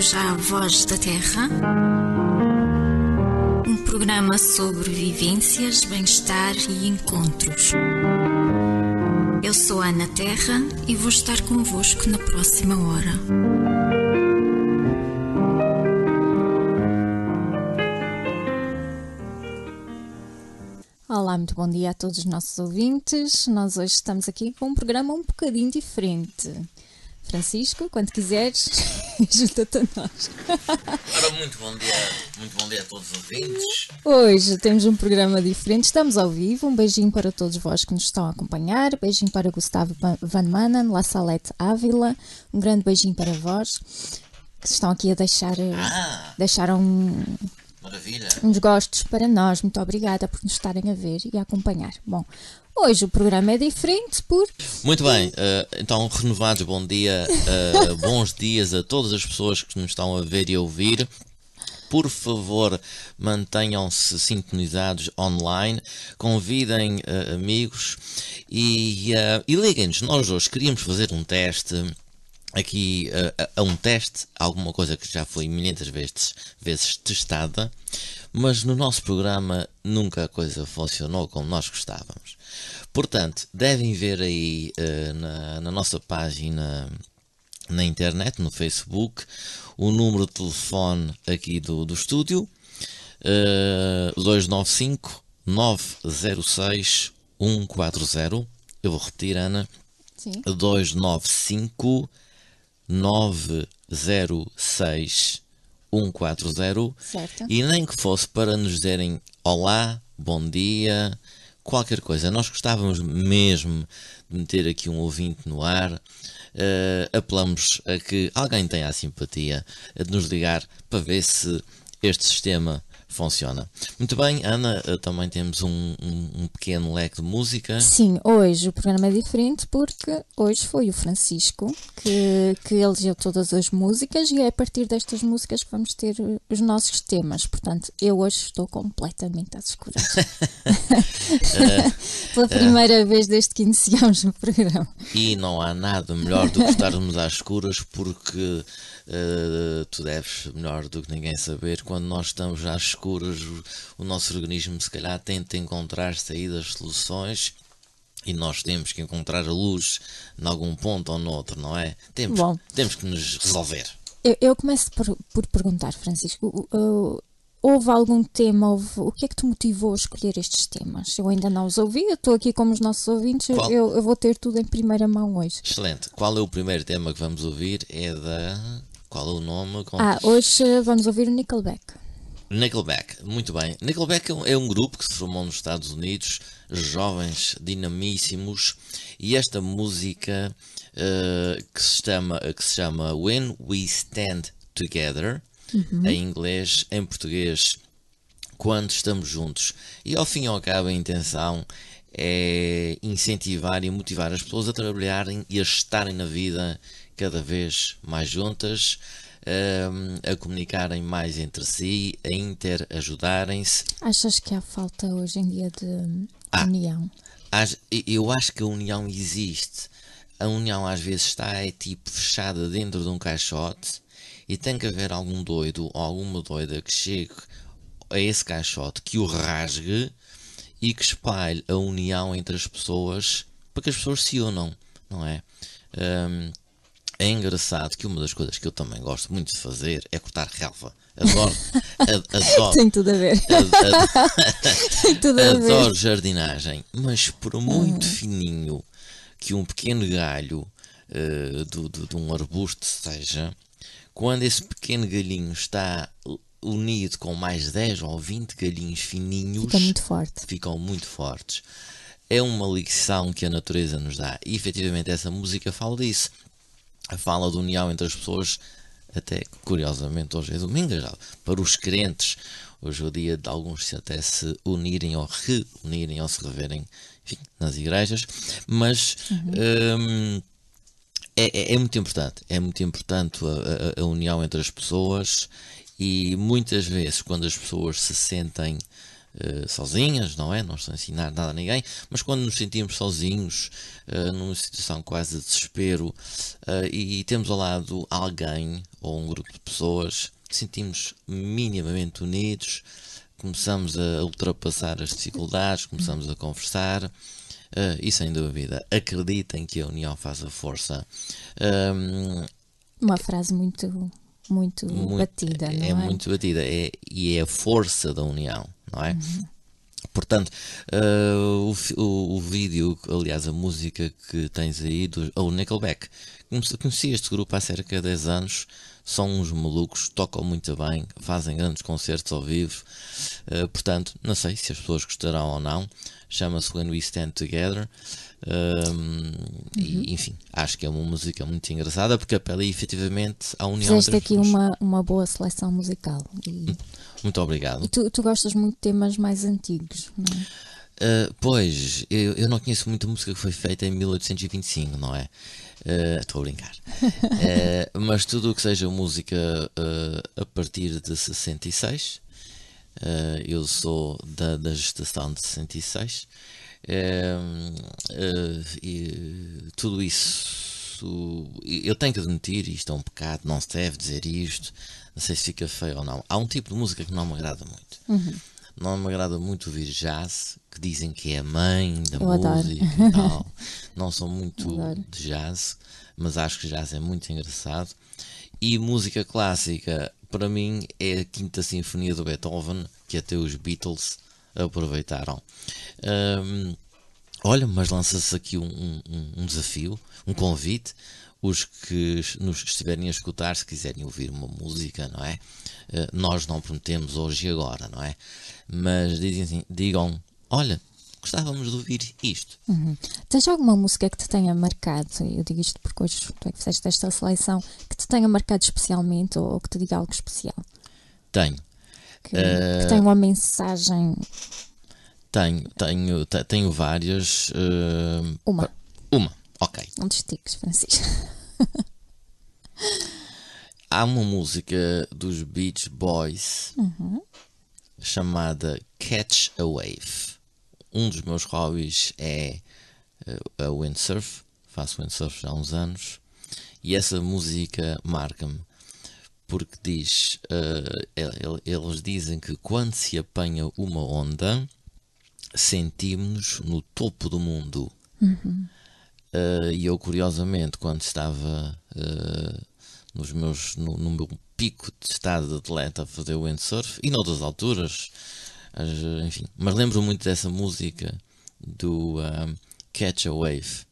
bem-vindos à Voz da Terra, um programa sobre vivências, bem-estar e encontros. Eu sou Ana Terra e vou estar convosco na próxima hora. Olá, muito bom dia a todos os nossos ouvintes. Nós hoje estamos aqui com um programa um bocadinho diferente. Francisco, quando quiseres, a nós. Ora, muito bom dia, muito bom dia a todos os ouvintes. Hoje temos um programa diferente, estamos ao vivo. Um beijinho para todos vós que nos estão a acompanhar. Beijinho para Gustavo Van Manen, La Salete Ávila. Um grande beijinho para vós que estão aqui a deixar, Ah, deixar um, maravilha. uns gostos para nós. Muito obrigada por nos estarem a ver e a acompanhar. Bom, hoje o programa é diferente porque Muito bem, eh, então renovados, bom dia, eh, bons dias a todas as pessoas que nos estão a ver e a ouvir. Por favor, mantenham-se sintonizados online, convidem eh, amigos e, e liguem-nos. Nós hoje queríamos fazer um teste aqui a, a um teste, alguma coisa que já foi milhentas vezes, vezes testada, mas no nosso programa nunca a coisa funcionou como nós gostávamos. Portanto, devem ver aí eh, na, na nossa página na internet, no Facebook, o número de telefone aqui do, do estúdio, eh, 295 906 140. Eu vou repetir, Ana. sim, 295 906 140 certo? e nem que fosse para nos dizerem olá, bom dia, qualquer coisa. Nós gostávamos mesmo de meter aqui um ouvinte no ar. Eh, apelamos a que alguém tenha a simpatia de nos ligar para ver se este sistema funciona. Muito bem, Ana, eh, também temos um, um- um pequeno leque de música. Sim, hoje o programa é diferente porque hoje foi o Francisco que, que elegeu todas as músicas e é a partir destas músicas que vamos ter uh, os nossos temas. Portanto, eu hoje estou completamente às escuras. Pela primeira vez desde que iniciamos o programa. E não há nada melhor do que estarmos às escuras, porque eh, tu deves, melhor do que ninguém saber, quando nós estamos às escuras, o, o nosso organismo se calhar tenta encontrar saídas, soluções. E nós temos que encontrar a luz em algum ponto ou noutro, não é? Temos, Bom. temos que nos resolver. Eu, eu começo por, por perguntar, Francisco, uh, houve algum tema, houve- o que é que te motivou a escolher estes temas? Eu ainda não os ouvi, eu estou aqui como os nossos ouvintes, eu, eu vou ter tudo em primeira mão hoje. Excelente. Qual é o primeiro tema que vamos ouvir? É da. Qual é o nome? Ah, hoje uh, vamos ouvir o Nickelback. Nickelback, muito bem. Nickelback é um- é um grupo que se formou nos Estados Unidos, jovens, dinamíssimos, e esta música eh, que, se chama, que se chama When We Stand Together, em inglês, em português, Quando Estamos Juntos. E ao fim e ao cabo a intenção é incentivar e motivar as pessoas a trabalharem e a estarem na vida cada vez mais juntas, ehm, a comunicarem mais entre si, a interajudarem-se. Achas que há falta hoje em dia de Ah. união? Eu acho que a união existe. A união às vezes está é tipo fechada dentro de um caixote e tem que haver algum doido ou alguma doida que chegue a esse caixote, que o rasgue e que espalhe a união entre as pessoas para que as pessoas se unam, não é? Hum, é engraçado que uma das coisas que eu também gosto muito de fazer é cortar relva. Adoro, adoro, Tem tudo a ver. Tem tudo a ver. Adoro jardinagem, mas por muito fininho que um pequeno galho eh, do, do- de um arbusto seja, quando esse pequeno galhinho está unido com mais 10 ou 20 galhinhos fininhos, Fica muito forte. ficam muito fortes. É uma lição que a natureza nos dá. E efetivamente essa música fala disso. Fala de união entre as pessoas, até curiosamente hoje é domingo já. Para os crentes, hoje é o dia de alguns se até se unirem ou reunirem ou se reverem enfim, nas igrejas. Mas hum, é, é- é muito importante. É muito importante a, a- a união entre as pessoas e muitas vezes quando as pessoas se sentem uh, sozinhas, não é? Não estou a ensinar nada a ninguém, mas quando nos sentimos sozinhos, uh, numa situação quase de desespero, uh, e temos ao lado alguém ou um grupo de pessoas, sentimos minimamente unidos, começamos a ultrapassar as dificuldades, começamos a conversar. Uh, e sem dúvida, acreditem que a união faz a força. Um, Uma frase muito, muito, muito batida, é? É muito batida, é, e é a força da união, não é? Uhum. Portanto, uh, o, o, o, vídeo, aliás, a música que tens aí, do, o Nickelback, conheci este grupo há cerca de 10 anos, são uns malucos, tocam muito bem, fazem grandes concertos ao vivo, uh, portanto, não sei se as pessoas gostarão ou não, chama-se When We Stand Together. Um, uhum. e, enfim, acho que é uma música muito engraçada porque apela efetivamente à união Fizeste aqui uma, uma boa seleção musical. E, muito obrigado. E tu, tu gostas muito de temas mais antigos, não é? Uh, pois, eu, eu não conheço muita música que foi feita em 1825, não é? Ah, estou uh, a brincar. uh, mas tudo o que seja música a partir de 66, eu sou da, da gestação de 66, e tudo isso eu tenho que admitir, isto é um pecado, não se deve dizer isto, não sei se fica feio ou não. Há um tipo de música que não me agrada muito. Uhum. Não me agrada muito ouvir jazz, que dizem que é a mãe da eu música adoro. e tal. Não sou muito de jazz, mas acho que jazz é muito engraçado. E música clássica, para mim, é a Quinta Sinfonia do Beethoven, que até os Beatles aproveitaram. Um, olha, mas lança-se aqui um, um, um desafio, um convite os que nos estiverem a escutar, se quiserem ouvir uma música, não é? Eh, nós não prometemos hoje e agora, não é? Mas dizem assim, digam, olha, gostávamos de ouvir isto. Uhum. Tens alguma música que te tenha marcado? Eu digo isto porque hoje tu é que fizeste esta seleção, que te tenha marcado especialmente ou, ou que te diga algo especial? Tenho. Que, uh... que tenha uma mensagem. Tenho, tenho, tenho várias. Uh... Uma. Uma. Ok. Não te estiques, Francisco. Há uma música dos Beach Boys uhum. chamada Catch a Wave. Um dos meus hobbies é uh, a windsurf. Faço windsurf já há uns anos. E essa música marca-me porque diz, uh, eles dizem que quando se apanha uma onda, sentimos-nos no topo do mundo. Uhum. Uh, e eu, curiosamente, quando estava uh, nos meus, no, no, meu pico de estado de atleta a fazer windsurf, e noutras alturas, as, enfim, mas lembro muito dessa música do um, Catch a Wave,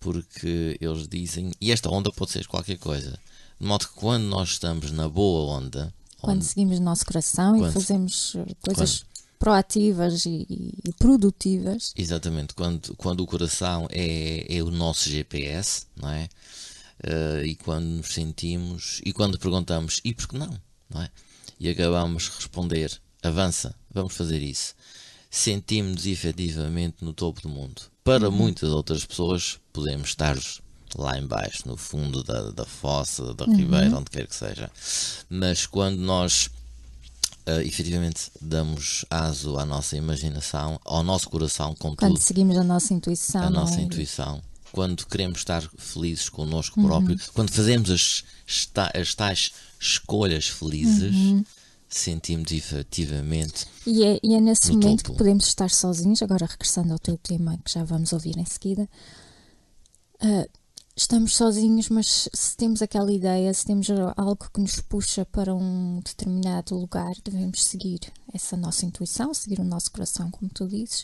porque eles dizem, e esta onda pode ser qualquer coisa, de modo que quando nós estamos na boa onda, quando onde, seguimos o nosso coração quando, e fazemos coisas. Quando, proativas e, e, produtivas. Exatamente, quando, quando o coração é, é o nosso GPS, não é? Uh, e quando nos sentimos e quando perguntamos e por que não, não é? E acabamos de responder, avança, vamos fazer isso. Sentimos-nos efetivamente no topo do mundo. Para uhum. muitas outras pessoas, podemos estar lá embaixo, no fundo da, da fossa, da uhum. ribeira, onde quer que seja. Mas quando nós uh, efetivamente damos aso à nossa imaginação, ao nosso coração, com Quando seguimos a nossa intuição. A nossa é? intuição. Quando queremos estar felizes connosco uhum. próprio, quando fazemos as, as tais escolhas felizes, uhum. Sentimos efetivamente. E é, e é nesse momento topo. que podemos estar sozinhos. Agora, regressando ao teu tema, que já vamos ouvir em seguida. Uh, estamos sozinhos, mas se temos aquela ideia, se temos algo que nos puxa para um determinado lugar, devemos seguir essa nossa intuição, seguir o nosso coração, como tu dizes,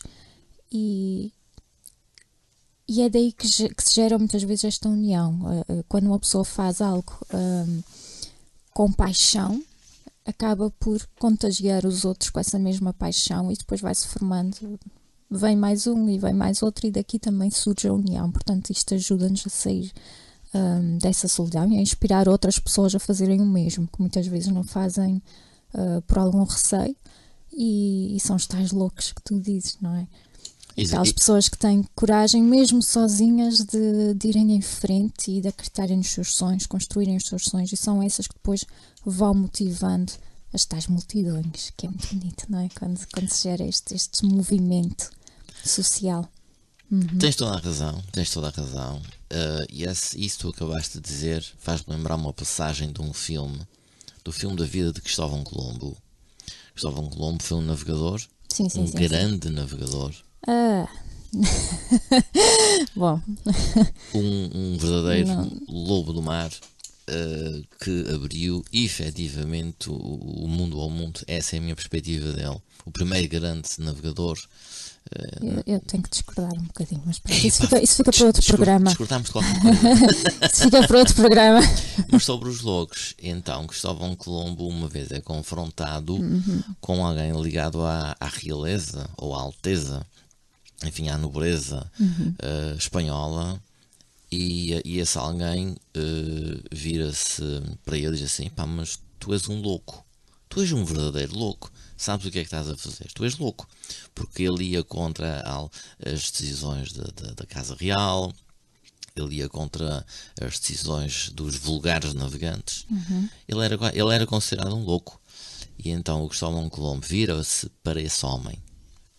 e, e é daí que, que se gera muitas vezes esta união. Eh, eh, quando uma pessoa faz algo um, com paixão, acaba por contagiar os outros com essa mesma paixão e depois vai-se formando vem mais um e vem mais outro, e daqui também surge a união. Portanto, isto ajuda-nos a sair um, dessa solidão e a inspirar outras pessoas a fazerem o mesmo, que muitas vezes não fazem uh, por algum receio, e, e, são os tais loucos que tu dizes, não é? Aquelas pessoas que têm coragem, mesmo sozinhas, de, de irem em frente e de acreditarem nos seus sonhos, construírem os seus sonhos, e são essas que depois vão motivando as tais multidões, que é muito bonito, não é? Quando, quando se gera este, este movimento social. Tens toda a razão, tens toda a razão. Uh, e esse, isso tu acabaste de dizer faz-me lembrar uma passagem de um filme, do filme da vida de Cristóvão Colombo. Cristóvão Colombo foi um navegador, Sim, sim, um sim. grande navegador, Ah. Bom, um, um verdadeiro Não. lobo do mar uh, que abriu efetivamente o, o mundo ao mundo. Essa é a minha perspectiva dele. O primeiro grande navegador. eu, eu tenho que discordar um bocadinho, mas pronto, isso fica, isso fica para outro programa. Discordamos de qualquer coisa. Isso fica para outro programa. Mas sobre os logos, então Cristóvão Colombo uma vez é confrontado com alguém ligado à, à realeza ou à alteza, enfim, à nobreza eh, espanhola, e, e esse alguém eh, vira-se para ele e diz assim: pá, mas tu és um louco, tu és um verdadeiro louco. Sabes o que é que estás a fazer? Tu és louco, porque ele ia contra as decisões da, da- da Casa Real, ele ia contra as decisões dos vulgares navegantes. Ele, era, ele era considerado um louco. E então o Cristóvão Colombo vira-se para esse homem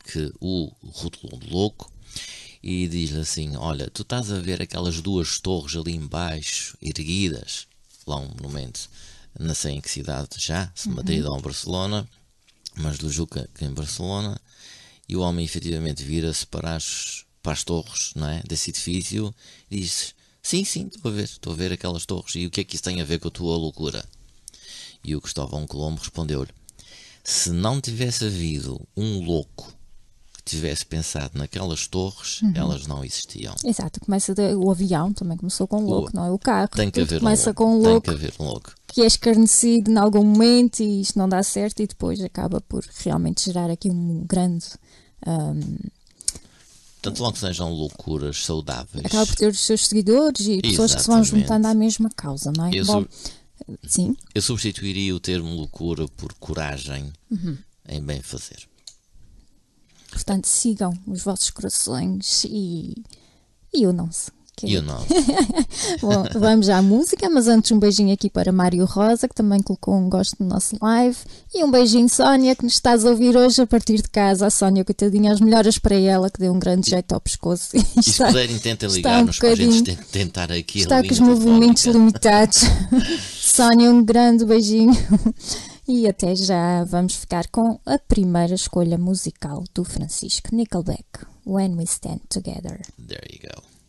que o rotulou de louco e diz-lhe assim: Olha, tu estás a ver aquelas duas torres ali embaixo, erguidas, lá um monumento, não sei em que cidade já, se Madrid ou Barcelona, mas do Juca que em Barcelona, e o homem efetivamente vira-se para as, para as torres não é, desse edifício e diz: Sim, sim, estou a ver, estou a ver aquelas torres, e o que é que isso tem a ver com a tua loucura? E o Cristóvão Colombo respondeu-lhe: Se não tivesse havido um louco tivesse pensado naquelas torres, elas não existiam. Exato, começa de- o avião também começou com um louco, não é? O carro Tem que haver um começa louco. com um Tem louco que haver um louco. que é escarnecido em algum momento e isto não dá certo e depois acaba por realmente gerar aqui um grande. ahm, Tanto logo que sejam loucuras saudáveis. acaba por ter os seus seguidores e pessoas que se vão Exatamente. juntando à mesma causa, não é? Eu Bom, sim, Eu substituiria o termo loucura por coragem Uhum. em bem fazer. Portanto sigam os vossos corações e, e unam-se. E eu não. Bom, vamos à música, mas antes um beijinho aqui para Mário Rosa, que também colocou um gosto no nosso live. E um beijinho, Sónia, que nos estás a ouvir hoje a partir de casa. A Sónia, coitadinha, as melhoras para ela, que deu um grande jeito ao pescoço. E E se está, puderem, tentem está ligar-nos um para a gente tentar aqui está com os movimentos limitados. Sónia, um grande beijinho. E até já vamos ficar com a primeira escolha musical do Francisco Nickelback, When We Stand Together. There you go.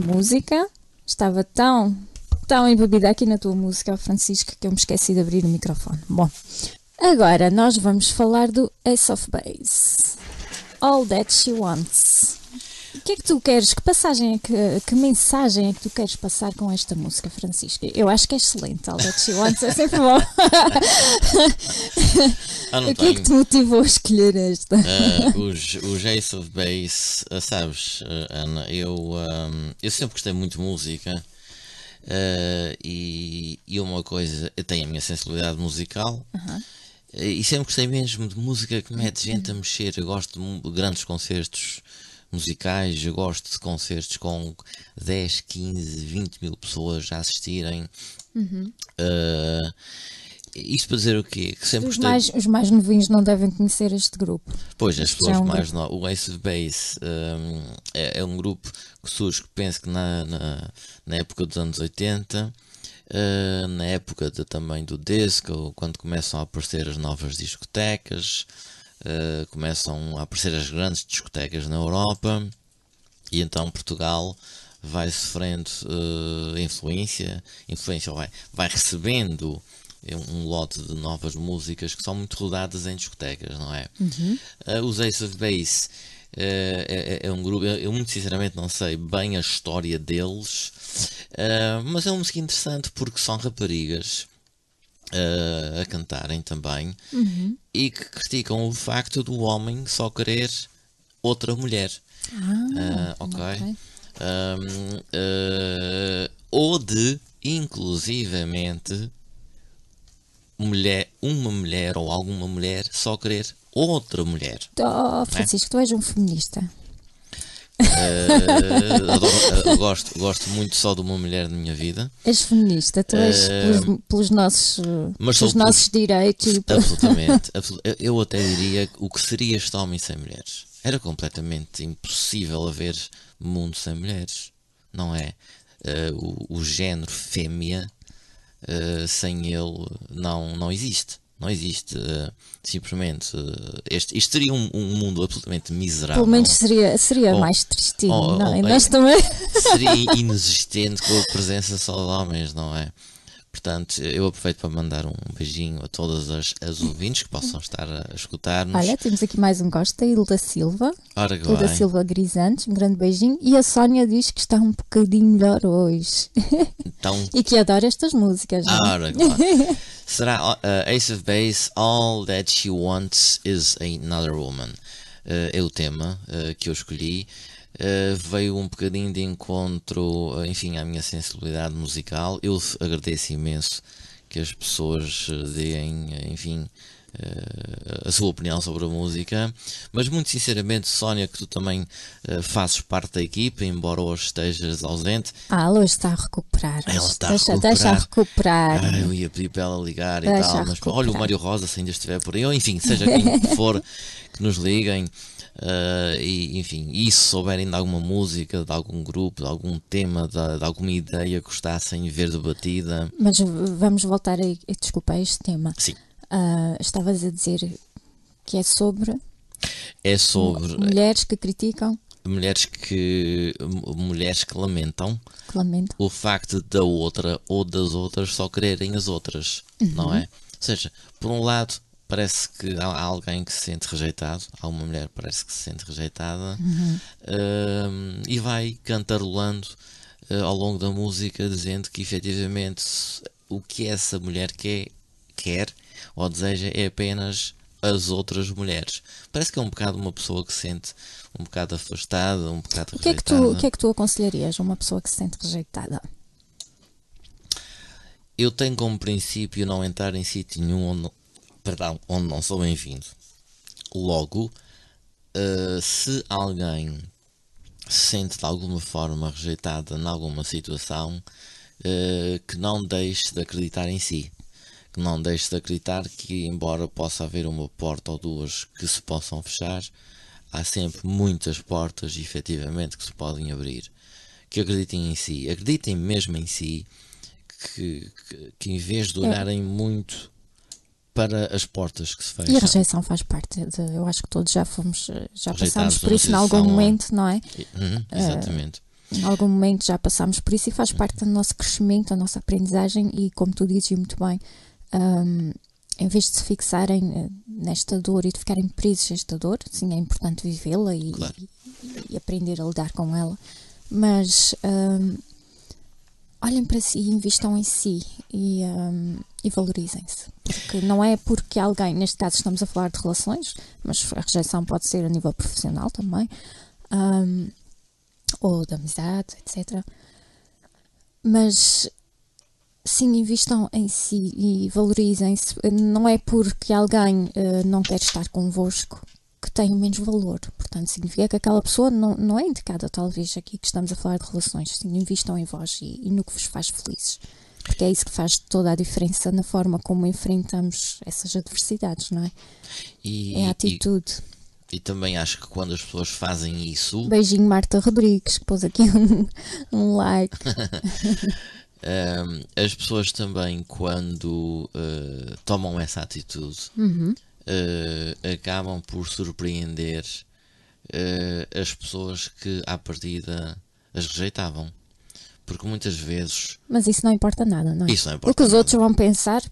Música. Estava tão, tão embebida aqui na tua música, Francisco, que eu me esqueci de abrir o microfone. Bom, agora nós vamos falar do Ace of Base. All That She Wants. O que é que tu queres? Que passagem é que, que mensagem é que tu queres passar com esta música, Francisco? Eu acho que é excelente. All That She Wants é sempre bom. Ah, o que é que tenho. te motivou a escolher esta? Ah, os, os Ace of Base, ah, sabes, ah, Ana, eu, ahm, eu sempre gostei muito de música ah, e, e uma coisa, eu tenho a minha sensibilidade musical e sempre gostei mesmo de música que mete gente a mexer. Eu gosto de grandes concertos musicais, eu gosto de concertos com 10, 15, 20 mil pessoas a assistirem. Ah, isto para dizer o quê? Que sempre Os gostei. mais, os mais novinhos não devem conhecer este grupo. Pois, as pessoas é um mais no... O Ace of Base hum, é, é um grupo que surge, que penso que na, na, na época dos anos 80, uh, na época de, também do disco, quando começam a aparecer as novas discotecas, uh, começam a aparecer as grandes discotecas na Europa, e então Portugal vai sofrendo uh, influência, influência vai, vai recebendo um lote de novas músicas que são muito rodadas em discotecas, não é? Uh, os Ace of Base uh, é, é- um grupo, eu, eu muito sinceramente não sei bem a história deles, mas é uma música interessante porque são raparigas uh, a cantarem também e que criticam o facto do homem só querer outra mulher. Ah, ok. ok. Um, uh, ou de, inclusivamente, mulher, uma mulher ou alguma mulher só querer outra mulher. Oh, Francisco, tu és um feminista. Uh, adoro- uh, gosto, gosto muito só de uma mulher na minha vida. És feminista, tu és Eh, pelos, pelos nossos, uh, mas pelos por- nossos direitos por- Absolutamente. absolu- eu- até diria o que seria este homem sem mulheres. Era completamente impossível haver mundo sem mulheres. Não é? Uh, o, o género fêmea, uh, sem ele, não, não existe. Não existe. uh, simplesmente. uh, este, isto seria um, um mundo absolutamente miserável. pelo menos seria, seria Oh, mais tristinho, oh, não é? oh, Nós também. seria inexistente com a presença só de homens, não é? Portanto, eu aproveito para mandar um beijinho a todas as, as ouvintes que possam estar a escutar-nos. Olha, temos aqui mais um gosto, a Hilda Silva. Ora Hilda vai. Silva Grisantes, um grande beijinho. E a Sónia diz que está um bocadinho melhor hoje. Então, e que adora estas músicas. não é? ora. Será uh, Ace of Base, All That She Wants Is Another Woman. Uh, é o tema uh, que eu escolhi. Uh, veio um bocadinho de encontro, uh, enfim, à minha sensibilidade musical. Eu agradeço imenso que as pessoas uh, deem, enfim, uh, a sua opinião sobre a música. Mas muito sinceramente, Sónia, que tu também uh, fazes parte da equipa, embora hoje estejas ausente, Ah, ela hoje está a recuperar. Ela está a deixa, recuperar. deixa a recuperar. ah, eu ia pedir para ela ligar e Deixa tal, mas olha o Mário Rosa se ainda estiver por aí, ou enfim, seja quem for que nos liguem. Ah, e enfim, e se souberem de alguma música, de algum grupo, de algum tema, de, de alguma ideia que gostassem de ver debatida, Mas vamos voltar a, desculpa, a este tema. sim, Ah, estavas a dizer que é sobre é sobre mulheres que criticam, mulheres que mulheres que lamentam que lamentam. o facto da outra ou das outras só quererem as outras, não é? Ou seja, por um lado, parece que há alguém que se sente rejeitado, há uma mulher que parece que se sente rejeitada hum, e vai cantarolando eh, ao longo da música dizendo que efetivamente o que essa mulher quer, quer ou deseja é apenas as outras mulheres. Parece que é um bocado uma pessoa que se sente um bocado afastada, um bocado O que, é que tu, rejeitada. o que é que tu aconselharias a uma pessoa que se sente rejeitada? Eu tenho como princípio não entrar em sítio nenhum onde, perdão, onde não sou bem-vindo. Logo, eh, se alguém se sente de alguma forma rejeitada em alguma situação, eh, que não deixe de acreditar em si. Que não deixe de acreditar que, embora possa haver uma porta ou duas que se possam fechar, há sempre muitas portas, efetivamente, que se podem abrir. Que acreditem em si. Acreditem mesmo em si que, que, que em vez de olharem muito para as portas que se E a fecham. rejeição faz parte de. Eu acho que todos já fomos, eh, já Rejeitados passámos por isso em algum situação, momento, não é? Uhum, exatamente. Em algum momento já passámos por isso e faz parte do nosso crescimento, da nossa aprendizagem e como tu dizes muito bem, hum, em vez de se fixarem eh, nesta dor e de ficarem presos a esta dor, sim, é importante vivê-la e, Claro. e- e aprender a lidar com ela, mas hum, olhem para si e investam em si e, hum, e valorizem-se. Porque não é porque alguém, neste caso estamos a falar de relações, mas a rejeição pode ser a nível profissional também, hum, ou de amizade, etc. Mas sim, investam em si e valorizem-se. Não é porque alguém eh, não quer estar convosco que tem menos valor. Portanto, significa que aquela pessoa não, não é indicada, talvez, aqui que estamos a falar de relações. Sim, investam em vós e, e no que vos faz felizes. Porque é isso que faz toda a diferença na forma como enfrentamos essas adversidades, não é? E, É a e- atitude. e também acho que quando as pessoas fazem isso, Beijinho, Marta Rodrigues, que pôs aqui um, um like. As pessoas também, quando ah, tomam essa atitude, Uhum. Ah, acabam por surpreender ah, as pessoas que à partida as rejeitavam. Porque muitas vezes Mas isso não importa nada, não é? Isso não O importa que os nada. outros vão pensar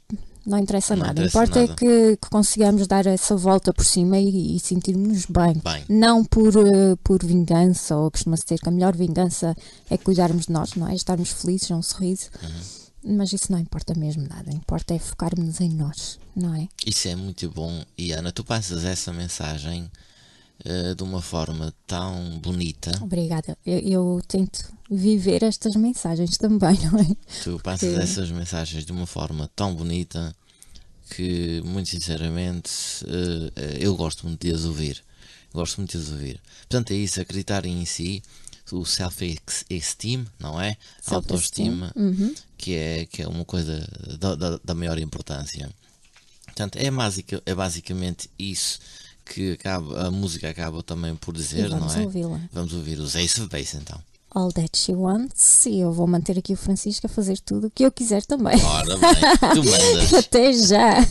não interessa Não nada. interessa importa nada. é que, que consigamos dar essa volta por cima e, e sentirmos bem. Bem. Não por, eh, por vingança, ou costuma-se dizer que a melhor vingança é cuidarmos de nós, não é? Estarmos felizes, é um sorriso. Uhum. Mas isso não importa mesmo nada. Importa é focarmos em nós, não é? isso é muito bom. E Ana, tu passas essa mensagem ah, de uma forma tão bonita. Obrigada. Eu, eu tento viver estas mensagens também, não é? Tu passas Porque- essas mensagens de uma forma tão bonita que, muito sinceramente, eh, eu gosto muito de as ouvir. Gosto muito de as ouvir. Portanto, é isso, acreditar em si, o self-esteem, não é? A autoestima, que, é, que é uma coisa da, da, da maior importância. Portanto, é, basica, é basicamente isso que acaba, a música acaba também por dizer, não é? ouvi-la. Vamos ouvir os Ace of Base então. All That She Wants. E eu vou manter aqui o Francisco a fazer tudo o que eu quiser também. Ora bem, tu mandas. Até já!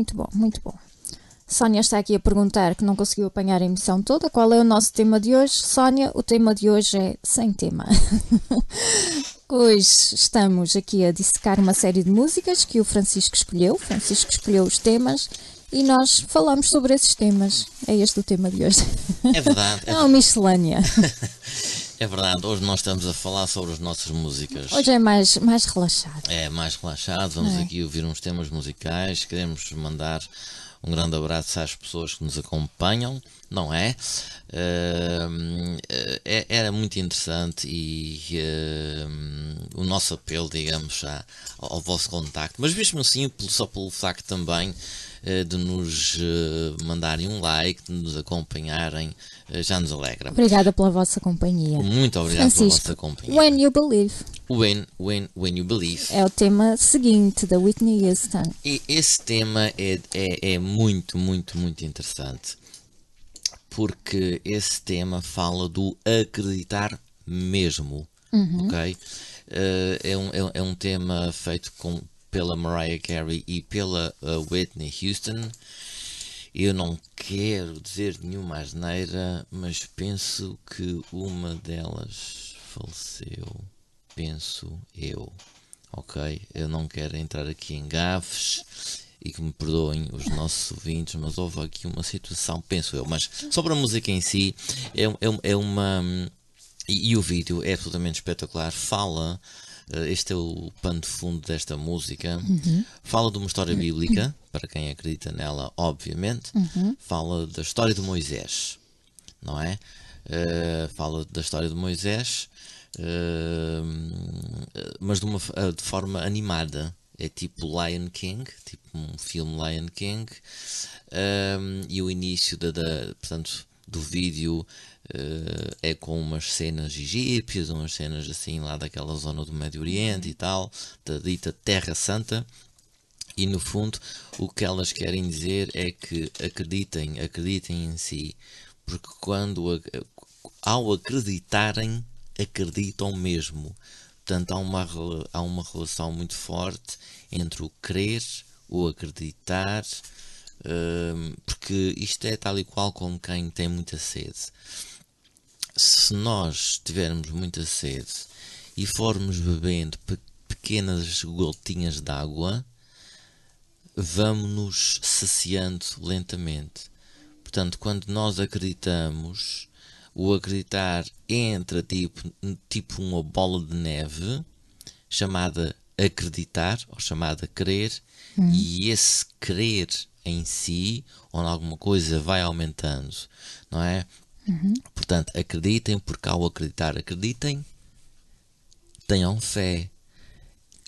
Muito bom, muito bom. Sónia está aqui a perguntar que não conseguiu apanhar a emissão toda. Qual é o nosso tema de hoje? Sónia, o tema de hoje é sem tema. Hoje estamos aqui a dissecar uma série de músicas que o Francisco escolheu. O Francisco escolheu os temas e nós falamos sobre esses temas. É este o tema de hoje. É verdade, é, É uma miscelânea. é verdade. Hoje nós estamos a falar sobre as nossas músicas. Hoje é mais, mais relaxado. É mais relaxado, vamos É. aqui ouvir uns temas musicais. Queremos mandar um grande abraço às pessoas que nos acompanham, não é? Ahm, é- era muito interessante e ahm, o nosso apelo, digamos, à- ao, vosso contacto, mas mesmo assim, só pelo facto também de nos eh, mandarem um like, de nos acompanharem, eh, já nos alegra. Obrigada pela vossa companhia. Muito obrigado pela Francisco, vossa companhia. When You Believe When, when, when you believe. é o tema seguinte da Whitney Houston. E esse tema é, é, é muito, muito, muito interessante. Porque esse tema fala do acreditar mesmo. Ok? Eh, é, um, é, é um tema feito com, pela Mariah Carey e pela eh, Whitney Houston. Eu não quero dizer nenhuma asneira, mas penso que uma delas faleceu. Penso eu. Ok? Eu não quero entrar aqui em gafes e que me perdoem os nossos ouvintes, mas houve aqui uma situação, penso eu. Mas sobre a música em si, é, é, é uma. E, e o vídeo é absolutamente espetacular. Fala, este é o pano de fundo desta música. Fala de uma história bíblica, para quem acredita nela, obviamente. Fala da história de Moisés, não é? Eh, fala da história de Moisés, eh, mas de, uma, eh, de forma animada. É tipo Lion King, tipo um filme Lion King. E o início da, da- portanto, do vídeo eh, é com umas cenas egípcias, umas cenas assim lá daquela zona do Médio Oriente e tal, da dita Terra Santa. E no fundo, o que elas querem dizer é que acreditem, acreditem em si, porque quando ao acreditarem, acreditam mesmo. Portanto, há uma, há uma relação muito forte entre o crer, o acreditar, porque isto é tal e qual como quem tem muita sede. Se nós tivermos muita sede e formos bebendo pe- pequenas gotinhas de água, vamos-nos saciando lentamente. Portanto, quando nós acreditamos, o acreditar entra tipo, tipo uma bola de neve, chamada acreditar, ou chamada crer, e esse crer em si, onde alguma coisa vai aumentando, não é? Portanto, acreditem, porque ao acreditar, acreditem, tenham fé.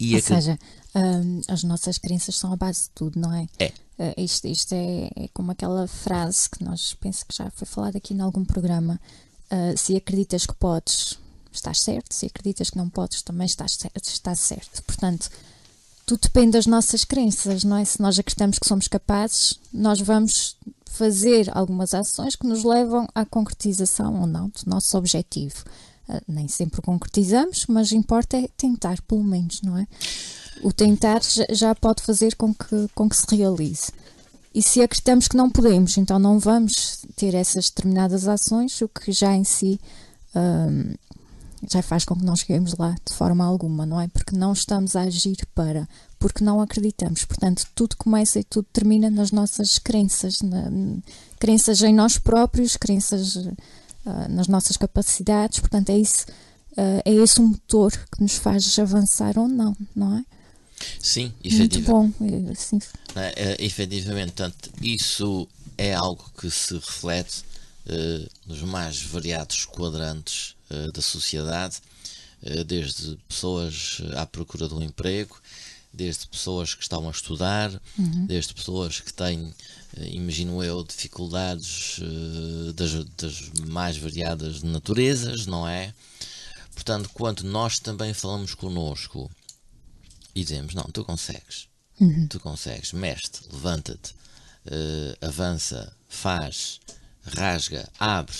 E Ou acre- seja, hum, as nossas crenças são a base de tudo, não é? É. Uh, isto isto é, é como aquela frase que nós penso que já foi falada aqui em algum programa. Uh, se acreditas que podes, estás certo. Se acreditas que não podes, também estás certo. Estás certo. Portanto, tudo depende das nossas crenças, não é? Se nós acreditamos que somos capazes, nós vamos fazer algumas ações que nos levam à concretização ou não do nosso objetivo. Uh, nem sempre concretizamos, mas importa é tentar, pelo menos, não é? O tentar já, pode fazer com que, com que se realize. E se acreditamos que não podemos, então não vamos ter essas determinadas ações, o que já em si hum, já faz com que não cheguemos lá de forma alguma, não é? Porque não estamos a agir para, porque não acreditamos. Portanto, tudo começa e tudo termina nas nossas crenças, na- crenças em nós próprios, crenças ah, nas nossas capacidades. Portanto, é isso, ah, é esse o motor que nos faz avançar ou não, não é? Sim, Muito efetiva- bom. é, Assim, É, é, efetivamente, portanto, isso é algo que se reflete eh, nos mais variados quadrantes eh, da sociedade, eh, desde pessoas eh, à procura de um emprego, desde pessoas que estão a estudar, desde pessoas que têm, eh, imagino eu, dificuldades eh, das, das mais variadas naturezas, não é? Portanto, quando nós também falamos connosco e dizemos: Não, tu consegues, tu consegues, mexe-te, levanta-te, eh, avança, faz, rasga, abre,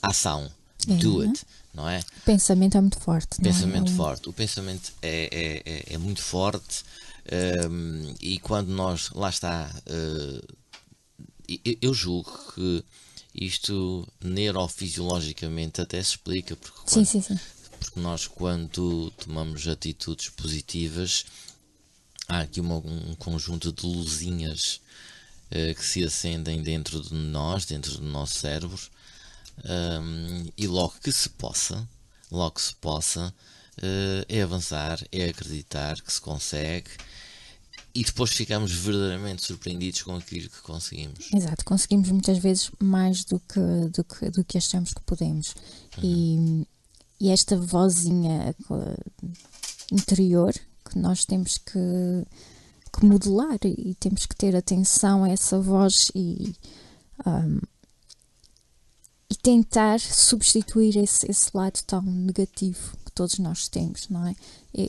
ação, do it, não é? o pensamento é muito forte. é? Pensamento É forte. O pensamento é, é, é, é muito forte Um, e quando nós, lá está, uh, eu, julgo que isto neurofisiologicamente até se explica, porque Sim, quando, sim, sim. porque nós quando tomamos atitudes positivas há aqui uma- um conjunto de luzinhas eh, que se acendem dentro de nós, dentro do nosso cérebro Ahm, e logo que se possa, logo que se possa eh, é avançar, é acreditar que se consegue e depois ficamos verdadeiramente surpreendidos com aquilo que conseguimos. Exato, conseguimos muitas vezes mais do que, do que, do que achamos que podemos. E, e esta vozinha interior que nós temos que, que modelar e temos que ter atenção a essa voz e, e tentar substituir esse, esse lado tão negativo que todos nós temos, não é?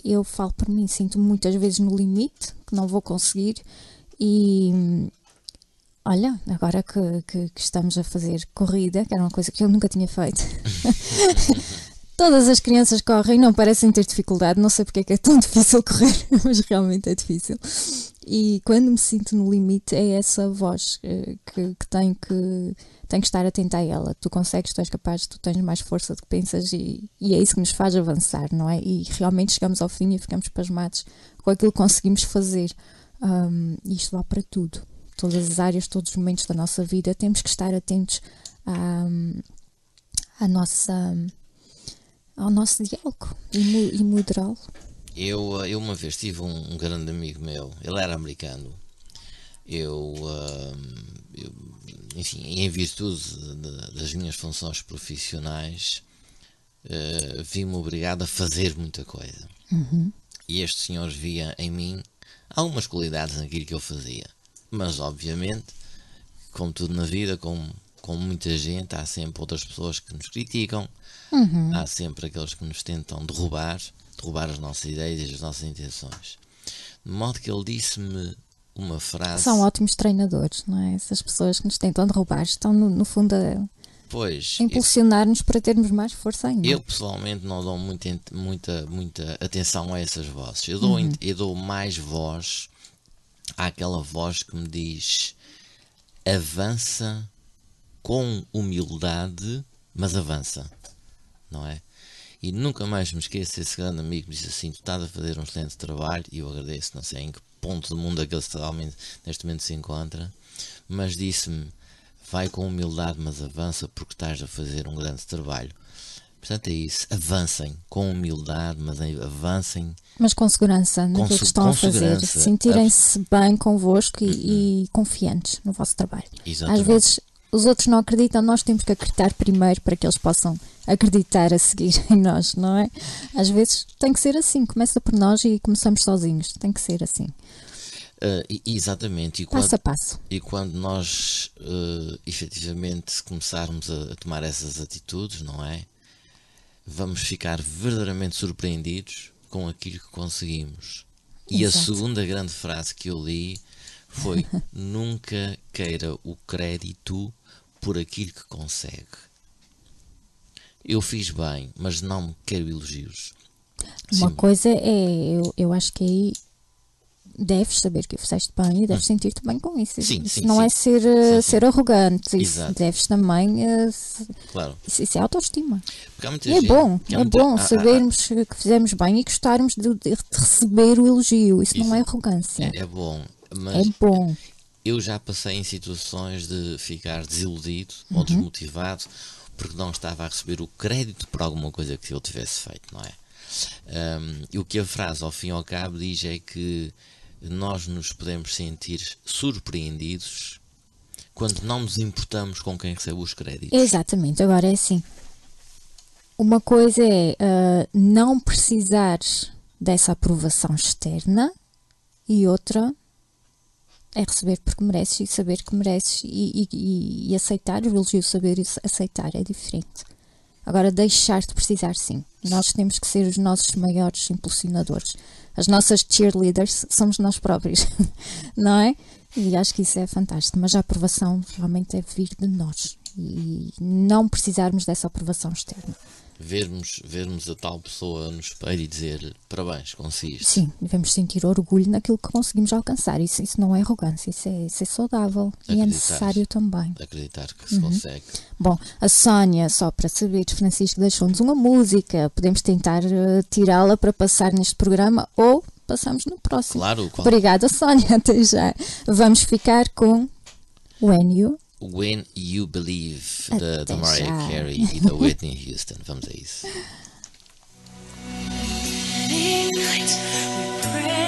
Eu, falo por mim, sinto muitas vezes no limite, que não vou conseguir e Olha, agora que, que- que estamos a fazer corrida, que era uma coisa que eu nunca tinha feito. Todas as crianças correm, não parecem ter dificuldade, não sei porque é que é tão difícil correr, mas realmente é difícil. E quando me sinto no limite, é essa voz eh, que, que tem que tem que estar atenta a ela. Tu consegues, tu és capaz, tu tens mais força do que pensas e, e é isso que nos faz avançar, não é? E realmente chegamos ao fim e ficamos pasmados com aquilo que conseguimos fazer. Um, e isto vale para tudo. Todas as áreas, todos os momentos da nossa vida, temos que estar atentos à, à nossa, ao nosso diálogo e, e moderá-lo. Eu, eh, eu uma vez tive um, um grande amigo meu, ele era americano. Eu, ahm, eu, enfim, em virtude de- das minhas funções profissionais, eh, vi-me obrigado a fazer muita coisa. E este senhor via em mim algumas qualidades naquilo que eu fazia. Mas, obviamente, como tudo na vida, como, como muita gente, há sempre outras pessoas que nos criticam, há sempre aqueles que nos tentam derrubar, derrubar as nossas ideias e as nossas intenções. De modo que ele disse-me uma frase. São ótimos treinadores, não é? Essas pessoas que nos tentam derrubar estão, no, no fundo, a Pois, impulsionar-nos para termos mais força ainda. Eu pessoalmente não dou muita, ent- muita, muita atenção a essas vozes. Eu dou, ent- eu dou mais voz àquela voz que me diz avança com humildade, mas avança, não é? E nunca mais me esqueço esse grande amigo que me disse assim: Tu estás a fazer um excelente trabalho, e eu agradeço, não sei em que ponto do mundo é que ele totalmente neste momento se encontra, mas disse-me: Vai com humildade, mas avança, porque estás a fazer um grande trabalho. Portanto, é isso. Avancem com humildade, mas avancem. Mas com segurança naquilo que estão a fazer. Sentirem-se bem convosco e, e confiantes no vosso trabalho. Exatamente. Às vezes os outros não acreditam, nós temos que acreditar primeiro para que eles possam acreditar a seguir em nós, não é? Às vezes tem que ser assim, começa por nós e começamos sozinhos, tem que ser assim, e- exatamente. E quando, passo a passo. e quando nós eh, efetivamente começarmos a, a tomar essas atitudes, não é? Vamos ficar verdadeiramente surpreendidos com aquilo que conseguimos. E a Exato. segunda grande frase que eu li foi: Nunca queira o crédito por aquilo que consegue. Eu fiz bem, mas não quero elogios. Uma Sim. coisa é, eu, eu acho que aí deves saber que fizeste bem e deves sentir-te bem com isso. Hum. Sim, isso sim, não sim. é ser, eh, Sim, sim. ser arrogante, isso Exato. deves também. eh, Claro. Isso, isso é autoestima. E é gente- bom, é muita- bom há- há- há- sabermos que fizemos bem e gostarmos de, de receber o elogio. Isso não é arrogância. É, é bom, mas É bom. eu já passei em situações de ficar desiludido ou desmotivado porque não estava a receber o crédito por alguma coisa que eu tivesse feito, não é? Ahm, e o que a frase ao fim e ao cabo diz é que nós nos podemos sentir surpreendidos quando não nos importamos com quem recebe os créditos. Exatamente, agora é assim. Uma coisa é ah, não precisar dessa aprovação externa e outra é receber porque mereces e saber que mereces e, e- e aceitar o elogio, saber e aceitar é diferente. Agora, deixar de precisar, sim. Nós temos que ser os nossos maiores impulsionadores. As nossas cheerleaders somos nós próprios, não é? E acho que isso é fantástico. Mas a aprovação realmente deve vir de nós e não precisarmos dessa aprovação externa. Vermos, vermos a tal pessoa no espelho e dizer parabéns, conseguiste. Sim, devemos sentir orgulho naquilo que conseguimos alcançar. Isso, isso não é arrogância, isso é, isso é saudável e é Acreditar. necessário também. Acreditar que Uhum. se consegue. Bom, a Sónia, só para saber, Francisco deixou-nos uma música. Podemos tentar eh, tirá-la para passar neste programa ou passamos no próximo. Claro, qual- Obrigada, Sónia. Até já. Vamos ficar com When You. When You Believe, da, da Até Mariah já. Carey e da Whitney Houston. Vamos a isso. Many nights we prayed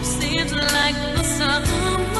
seems like the summer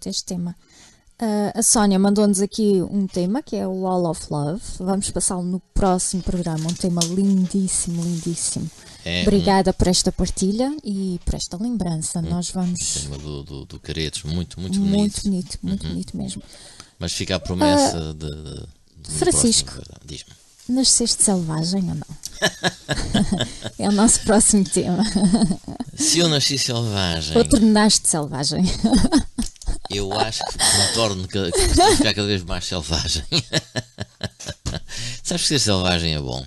bonito este tema. Ah, a Sónia mandou-nos aqui um tema que é o Wall of Love. Vamos passá-lo no próximo programa. Um tema lindíssimo, lindíssimo. É Obrigada por esta partilha e por esta lembrança. Nós um vamos. tema do, do, do Caretos, muito, muito bonito. Muito bonito, muito bonito mesmo. Mas fica a promessa de, de- de- do Francisco. Diz-me. Nasceste selvagem ou não? é o nosso próximo tema. Se eu nasci selvagem, Ou tornaste selvagem? Eu acho que me torno ca- que estou a ficar cada vez mais selvagem. Sabes que ser selvagem é bom.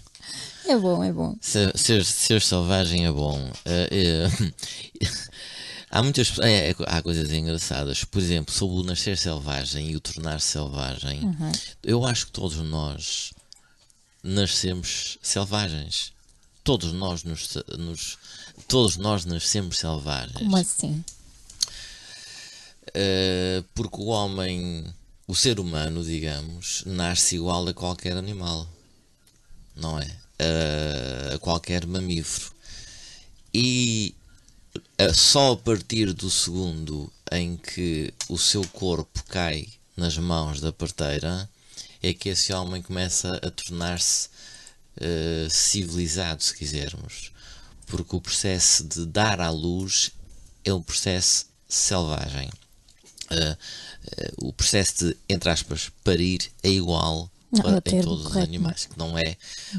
É bom, é bom. Ser, ser, ser selvagem é bom. Eh, eh, há muitas é, é, há coisas engraçadas. Por exemplo, sobre o nascer selvagem e o tornar-se selvagem. Eu acho que todos nós nascemos selvagens. Todos nós nos, nos- todos nós nascemos selvagens. Como assim? Uh, porque o homem, o ser humano, digamos, nasce igual a qualquer animal, não é? Uh, a qualquer mamífero. E uh, só a partir do segundo em que o seu corpo cai nas mãos da parteira é que esse homem começa a tornar-se civilizado, se quisermos. Porque o processo de dar à luz é um processo selvagem. Uh, uh, o processo de, entre aspas, parir é igual Não, para- é em todos os correto, animais, que não é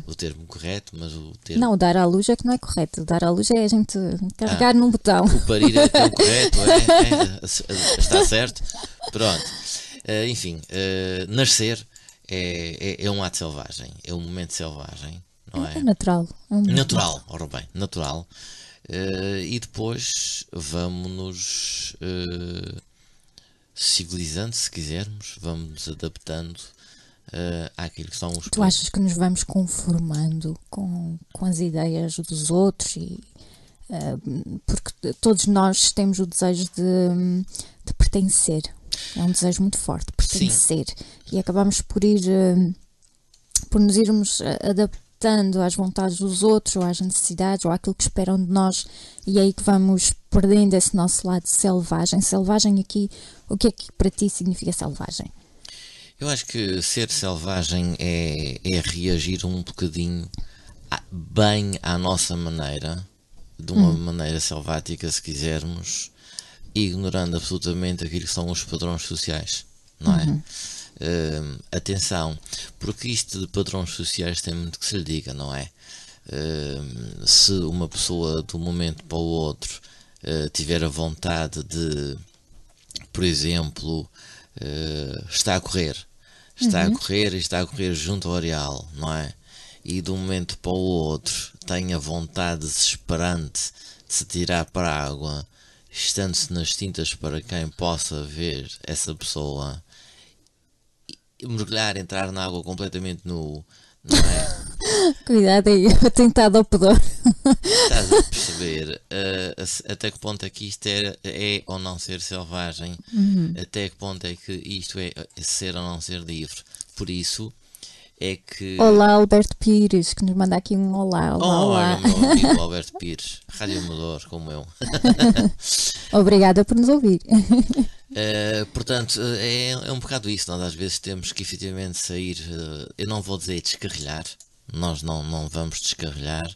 o termo correto, mas o termo Não, dar à luz é que não é correto. Dar à luz é a gente carregar num botão. o parir é tão correto, é, é, está certo? Pronto. Uh, enfim, uh, nascer é, é, é um ato selvagem, é um momento selvagem, não é? É natural. É um Natural, ora bem, natural. Eh, e depois vamos-nos civilizando, se quisermos, vamos-nos adaptando eh, àquilo que são os Tu achas que nos vamos conformando com, com as ideias dos outros e eh, porque todos nós temos o desejo de, de pertencer. É um desejo muito forte, pertencer. E acabamos por ir eh, por nos irmos eh, adaptando às vontades dos outros, ou às necessidades, ou àquilo que esperam de nós, e é aí que vamos perdendo esse nosso lado selvagem. Selvagem aqui, o que é que para ti significa selvagem? Eu acho que ser selvagem é, é reagir um bocadinho a- bem à nossa maneira, de uma maneira selvática, se quisermos, ignorando absolutamente aquilo que são os padrões sociais, não é? Hum, atenção, porque isto de padrões sociais tem muito que se lhe diga, não é? Hum, se uma pessoa de um momento para o outro eh, tiver a vontade de por exemplo, eh, está a correr, está a correr e está a correr junto ao areal, não é? E de um momento para o outro tem a vontade desesperante de se tirar para a água, estando-se nas tintas para quem possa ver essa pessoa, mergulhar, entrar na água completamente nu, não é? Cuidado aí, eu tenho estado ao pudor. Estás a perceber a- até que ponto é que isto é, é ou não ser selvagem, até que ponto é que isto é ser ou não ser livre. Por isso é que. Olá, Alberto Pires, que nos manda aqui um olá. Olá, olá. Meu amigo Alberto Pires, rádio amador como eu. Obrigada por nos ouvir. Eh, portanto, eh, é, é um bocado isso. Nós às vezes temos que efetivamente sair. eh, eu não vou dizer descarrilhar, nós não, não vamos descarrilhar,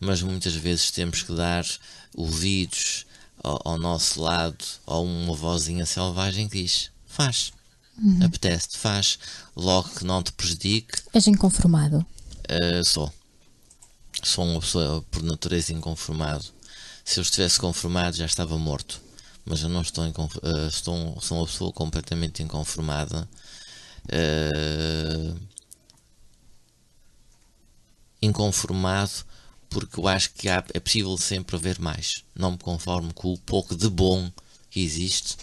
mas muitas vezes temos que dar ouvidos ao, ao nosso lado, a uma vozinha selvagem que diz: faz, apetece-te, faz, logo que não te prejudique. És inconformado. Uh, sou. Sou uma pessoa por natureza inconformado. Se eu estivesse conformado já estava morto. Mas eu não estou, uh, estou sou uma pessoa completamente inconformada. Uh, inconformado porque eu acho que há- é possível sempre haver mais. Não me conformo com o pouco de bom que existe.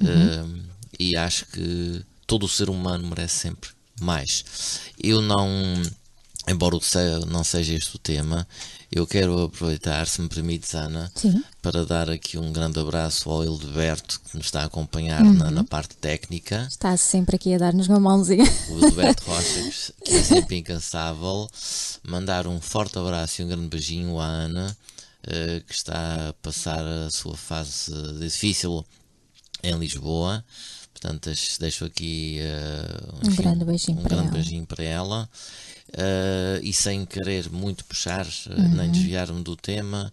Uh, e acho que todo o ser humano merece sempre mais. Eu não, embora não seja este o tema, eu quero aproveitar, se me permites, Ana, Sim. para dar aqui um grande abraço ao Hildeberto que nos está a acompanhar na, na parte técnica. Está sempre aqui a dar-nos uma mãozinha. O Hildeberto Rocha, que é sempre incansável. Mandar um forte abraço e um grande beijinho à Ana, eh, que está a passar a sua fase difícil em Lisboa. Portanto, deixo, aqui uh, Um grande beijinho um para grande ela. beijinho para ela. Uh, e sem querer muito puxar, uh, Uhum. nem desviar-me do tema,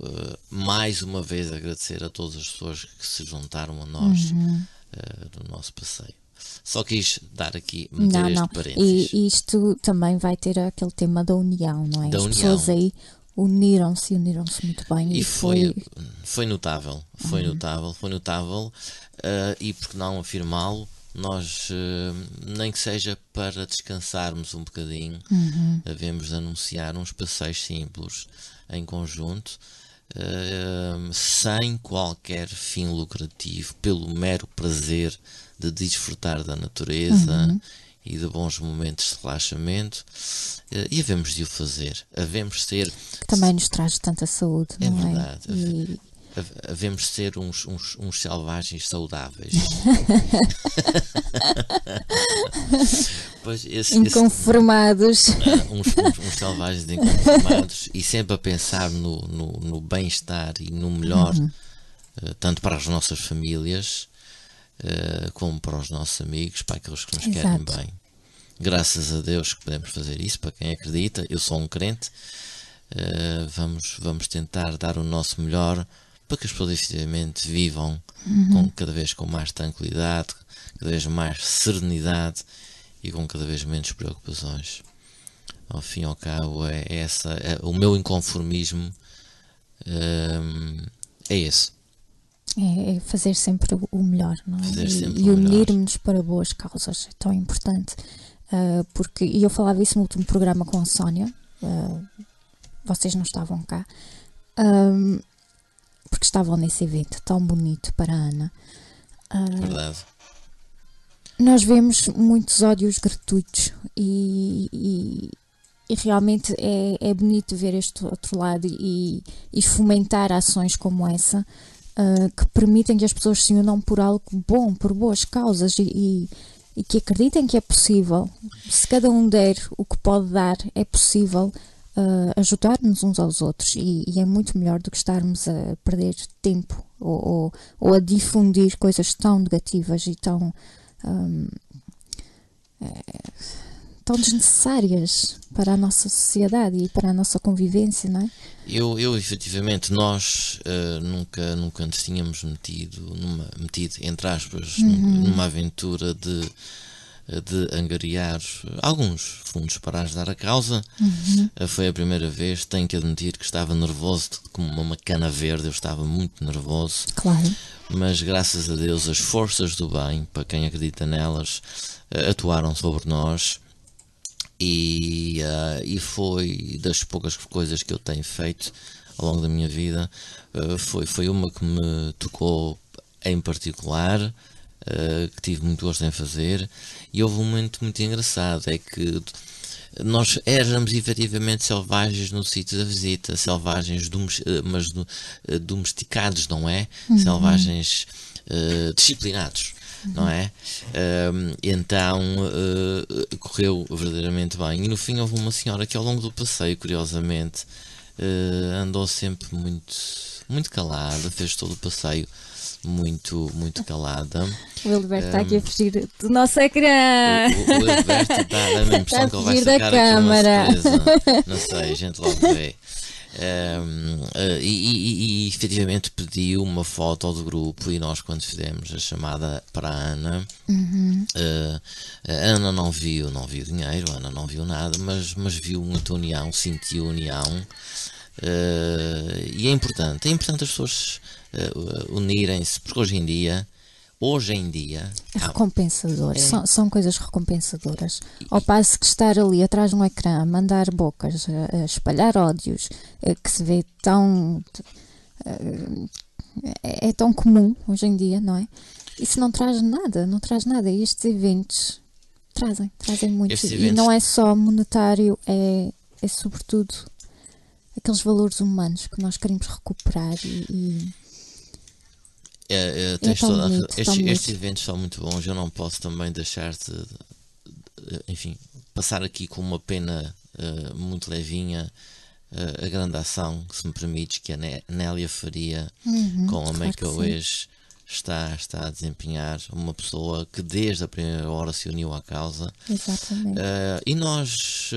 uh, mais uma vez agradecer a todas as pessoas que se juntaram a nós Uhum. uh, no nosso passeio. Só quis dar aqui, meter Não, este não. parênteses. E isto também vai ter aquele tema da união, não é? Da As união. pessoas aí uniram-se, uniram-se muito bem. E E, foi, foi. foi notável, foi notável, foi notável, eh, e por que não afirmá-lo, nós, eh, nem que seja para descansarmos um bocadinho, havemos de anunciar uns passeios simples em conjunto, eh, sem qualquer fim lucrativo, pelo mero prazer de desfrutar da natureza e de bons momentos de relaxamento, e havemos de o fazer, havemos de ser que também nos traz tanta saúde, É não é? verdade. E Hav- Havemos de ser uns, uns, uns selvagens saudáveis. pois esse, esse- inconformados. ah, uns, uns, uns selvagens inconformados e sempre a pensar no, no, no bem-estar e no melhor, ah, tanto para as nossas famílias ah, como para os nossos amigos, para aqueles que nos querem Exato. bem. Graças a Deus que podemos fazer isso, para quem acredita, eu sou um crente. Uh, vamos, vamos tentar dar o nosso melhor para que as pessoas efetivamente vivam com, cada vez com mais tranquilidade, cada vez mais serenidade e com cada vez menos preocupações. Ao fim e ao cabo, é essa, é- o meu inconformismo um, é esse. É, é fazer sempre o- melhor, não é? E- e unirmos para boas causas, é tão importante. Ah, porque, e eu falava isso no último programa com a Sónia, ah, vocês não estavam cá, ahm, porque estavam nesse evento tão bonito para a Ana. Ah, Verdade. nós vemos muitos ódios gratuitos e, e- e realmente é, é bonito ver este outro lado e, e fomentar ações como essa ah, que permitem que as pessoas se unam por algo bom, por boas causas e- e que acreditem que é possível. Se cada um der o que pode dar, é possível ah, ajudar-nos uns aos outros e, e é muito melhor do que estarmos a perder tempo ou, ou- ou a difundir coisas tão negativas e tão hum, é, tão desnecessárias para a nossa sociedade e para a nossa convivência, não é? Eu, eu efetivamente, nós eh, nunca, nunca nos tínhamos metido, numa, metido entre aspas, num- numa aventura de, de angariar alguns fundos para ajudar a causa. Eh, foi a primeira vez, tenho que admitir que estava nervoso, como uma cana verde, eu estava muito nervoso Claro. mas graças a Deus as forças do bem, para quem acredita nelas, eh, atuaram sobre nós e, ah, e foi das poucas coisas que eu tenho feito ao longo da minha vida, eh, foi, foi uma que me tocou em particular, eh, que tive muito gosto em fazer, e houve um momento muito engraçado, é que nós éramos efetivamente selvagens no sítio da visita, selvagens, domes- eh, mas eh, domesticados, não é? Selvagens eh, disciplinados, não é? Então eh, correu verdadeiramente bem. E no fim houve uma senhora que ao longo do passeio, curiosamente, eh, andou sempre muito, muito calada, fez todo o passeio muito, muito calada. O Hilberto está Hum. aqui a fugir do nosso ecrã. O, o Alberto está a dar a impressão Está a que ele vai sacar aqui uma câmara. surpresa. Não sei, a gente logo vê. Ehm, eh, e, e, e efetivamente pediu uma foto do grupo e nós quando fizemos a chamada para a Ana eh, a Ana não viu, não viu dinheiro, a Ana não viu nada, mas, mas viu muita união, sentiu união eh, e é importante, é importante as pessoas eh, unirem-se, porque hoje em dia, hoje em dia, É são, são coisas recompensadoras. Ao passo que estar ali atrás de um ecrã, a mandar bocas, a, a espalhar ódios, eh, que se vê tão. eh, é, é tão comum hoje em dia, não é? Isso não traz nada, não traz nada. E estes eventos trazem, trazem muito. Estes E eventos- não é só monetário, é, é sobretudo aqueles valores humanos que nós queremos recuperar e- e É, é, tens tão toda a- bonito, tão estes, estes eventos são muito bons. Eu não posso também deixar de, enfim, passar aqui com uma pena eh, muito levinha eh, a grande ação, se me permites, que a Né- Nélia Faria com a Uhum, claro que a sim. Wish está, está a desempenhar, uma pessoa que desde a primeira hora se uniu à causa. Exatamente. Eh, e nós,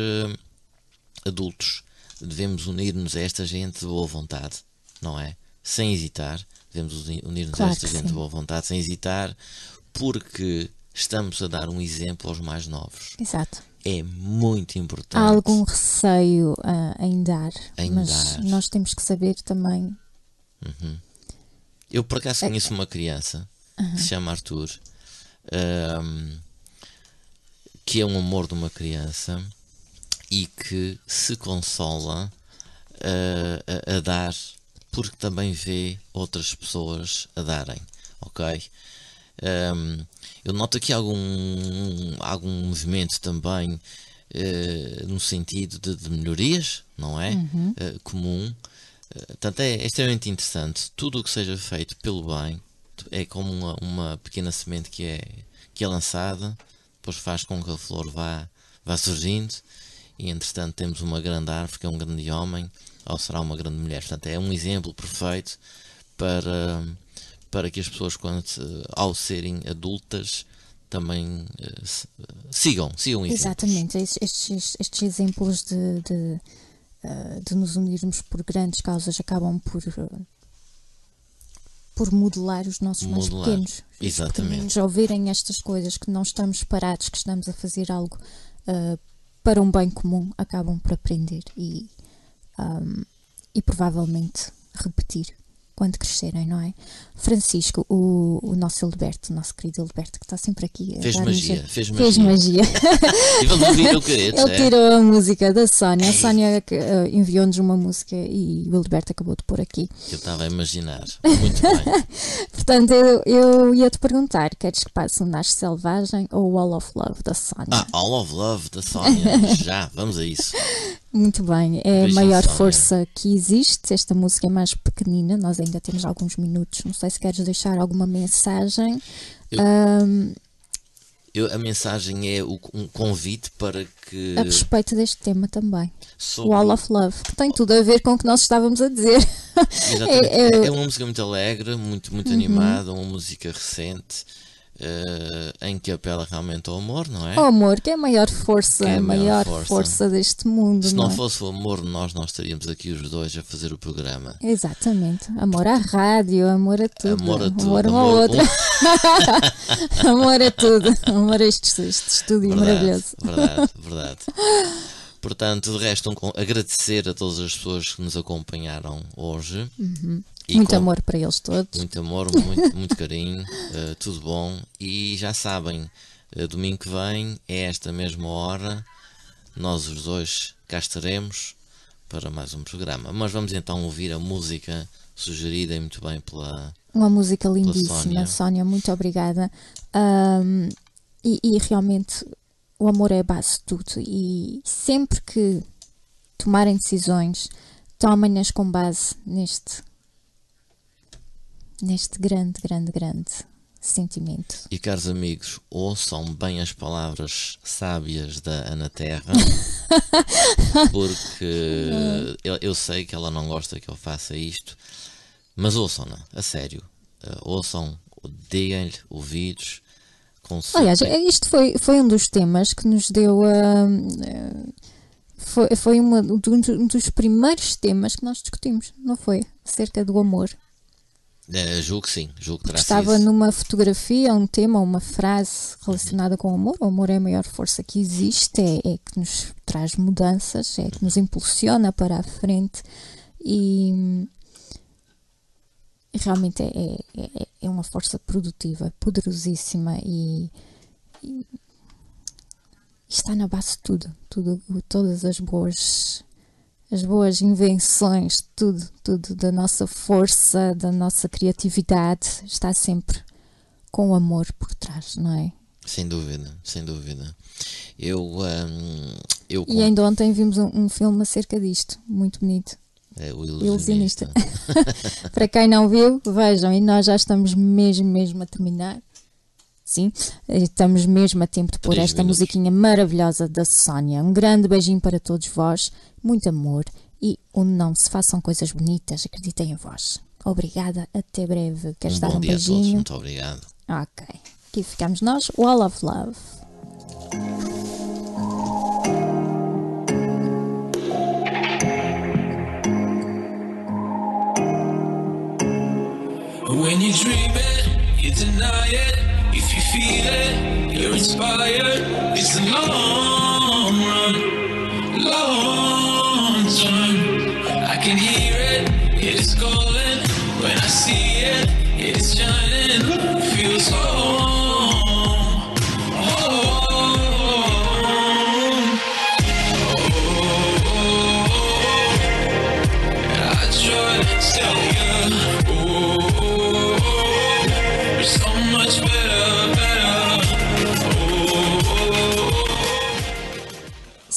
adultos, devemos unir-nos a esta gente de boa vontade, não é? Sem hesitar, devemos uni- unir-nos Claro a esta gente de boa vontade, sem hesitar, porque estamos a dar um exemplo aos mais novos. Exato. É muito importante. Há algum receio ah, em dar, Em mas dar. nós temos que saber também. Eu por acaso conheço uma criança que se chama Arthur, que é um amor de uma criança e que se consola ah, a, a dar porque também vê outras pessoas a darem, ok? Ahm, eu noto aqui algum, algum movimento também eh, no sentido de, de melhorias, não é? Eh, comum. Eh, Portanto, é, é extremamente interessante. Tudo o que seja feito pelo bem é como uma, uma pequena semente que é, que é lançada, depois faz com que a flor vá, vá surgindo e, entretanto, temos uma grande árvore que é um grande homem, ou será uma grande mulher. Portanto, é um exemplo perfeito para, para que as pessoas, quando, ao serem adultas, também eh, se- sigam, sigam isso. Exatamente, estes, estes, estes exemplos de, de, ah, de nos unirmos por grandes causas acabam por, por modelar os nossos mais Modelar, pequenos. Os exatamente. ao verem estas coisas, que não estamos parados, que estamos a fazer algo ah, para um bem comum, acabam por aprender e, ahm, e provavelmente repetir quando crescerem, não é? Francisco, o, o nosso Hildeberto, o nosso querido Hildeberto, que está sempre aqui. Fez magia, fez Fez magia. magia. O querido, Ele é? tirou a música da Sónia. A Sónia que, eh, enviou-nos uma música e o Hildeberto acabou de pôr aqui. que eu estava a imaginar. Muito bem. Portanto, eu, eu ia te perguntar: queres que passe o Nasce Selvagem ou o All of Love da Sónia? Ah, All of Love da Sónia. Já, vamos a isso. Muito bem, é a maior força que existe. Esta música é mais pequenina, nós ainda temos alguns minutos. Não sei se queres deixar alguma mensagem. Eu- ahm, Eu, a mensagem é o- um convite para que. a respeito deste tema também. sobre- O All of Love, que tem tudo a ver com o que nós estávamos a dizer. Exatamente. é- Uhum. É, é uma música muito alegre, muito, muito animada, uma música recente, eh, em que apela realmente ao amor, não é? O amor, que é a maior força, é a maior maior força. força. deste mundo. Se não é? fosse o amor, nós não estaríamos aqui os dois a fazer o programa. Exatamente. Amor à rádio, amor a tudo. Amor a tudo. Amor um ao amor- outro. amor a tudo. Amor a este, este estúdio Verdade, maravilhoso. verdade, verdade. Portanto, de resto, um agradecer a todas as pessoas que nos acompanharam hoje. Uhum. Muito com- amor para eles todos. Muito amor, muito, muito carinho, eh, tudo bom. E já sabem, eh, domingo que vem, é esta mesma hora, nós os dois cá estaremos para mais um programa. Mas vamos então ouvir a música sugerida e muito bem pela. Uma música lindíssima. Sónia. Sónia. muito obrigada. Ahm, e, e realmente o amor é a base de tudo. E sempre que tomarem decisões, tomem-nas com base neste, neste grande, grande, grande sentimento. E caros amigos, ouçam bem as palavras sábias da Ana Terra, porque eu, eu sei que ela não gosta que eu faça isto, mas ouçam-na, a sério. Eh, ouçam, deem-lhe ouvidos, consultem. Aliás, isto foi, foi um dos temas que nos deu a. Foi, foi uma, um dos- primeiros temas que nós discutimos, não foi? Acerca do amor. Eh, julgo que sim, julgo que terá Estava sido. numa fotografia, um tema, uma frase relacionada com o amor. O amor é a maior força que existe, é, é que nos traz mudanças, é que nos impulsiona para a frente e realmente é, é, é- é uma força produtiva, poderosíssima e, e está na base de tudo, tudo todas as boas as boas invenções, tudo, tudo da nossa força, da nossa criatividade, está sempre com o amor por trás, não é? Sem dúvida, sem dúvida. Eu, ahm, eu E ainda ontem vimos um, um filme acerca disto, muito bonito. É o ilusionista. ilusionista. É? Para quem não viu, vejam, e nós já estamos mesmo, mesmo a terminar. Sim, estamos mesmo a tempo de pôr esta minutos. musiquinha maravilhosa da Sónia. Um grande beijinho para todos vós, muito amor e onde não se façam coisas bonitas, acreditem em vós. Obrigada, até breve. Queres um dar um beijinho? Todos, muito obrigado. Ok, aqui ficamos nós. Wall of Love. inspired. It's long.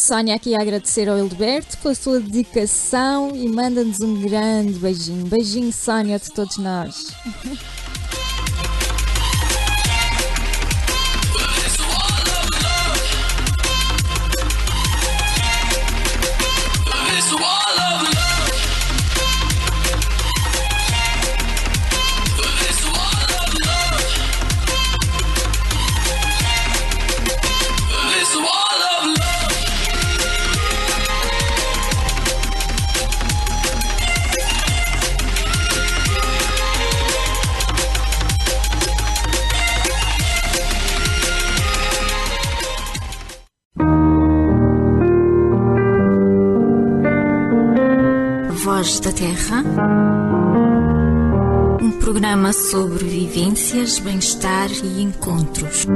Sónia aqui a agradecer ao Hilberto pela sua dedicação e manda-nos um grande beijinho. Beijinho, Sónia, de todos nós. programa sobre vivências, bem-estar e encontros.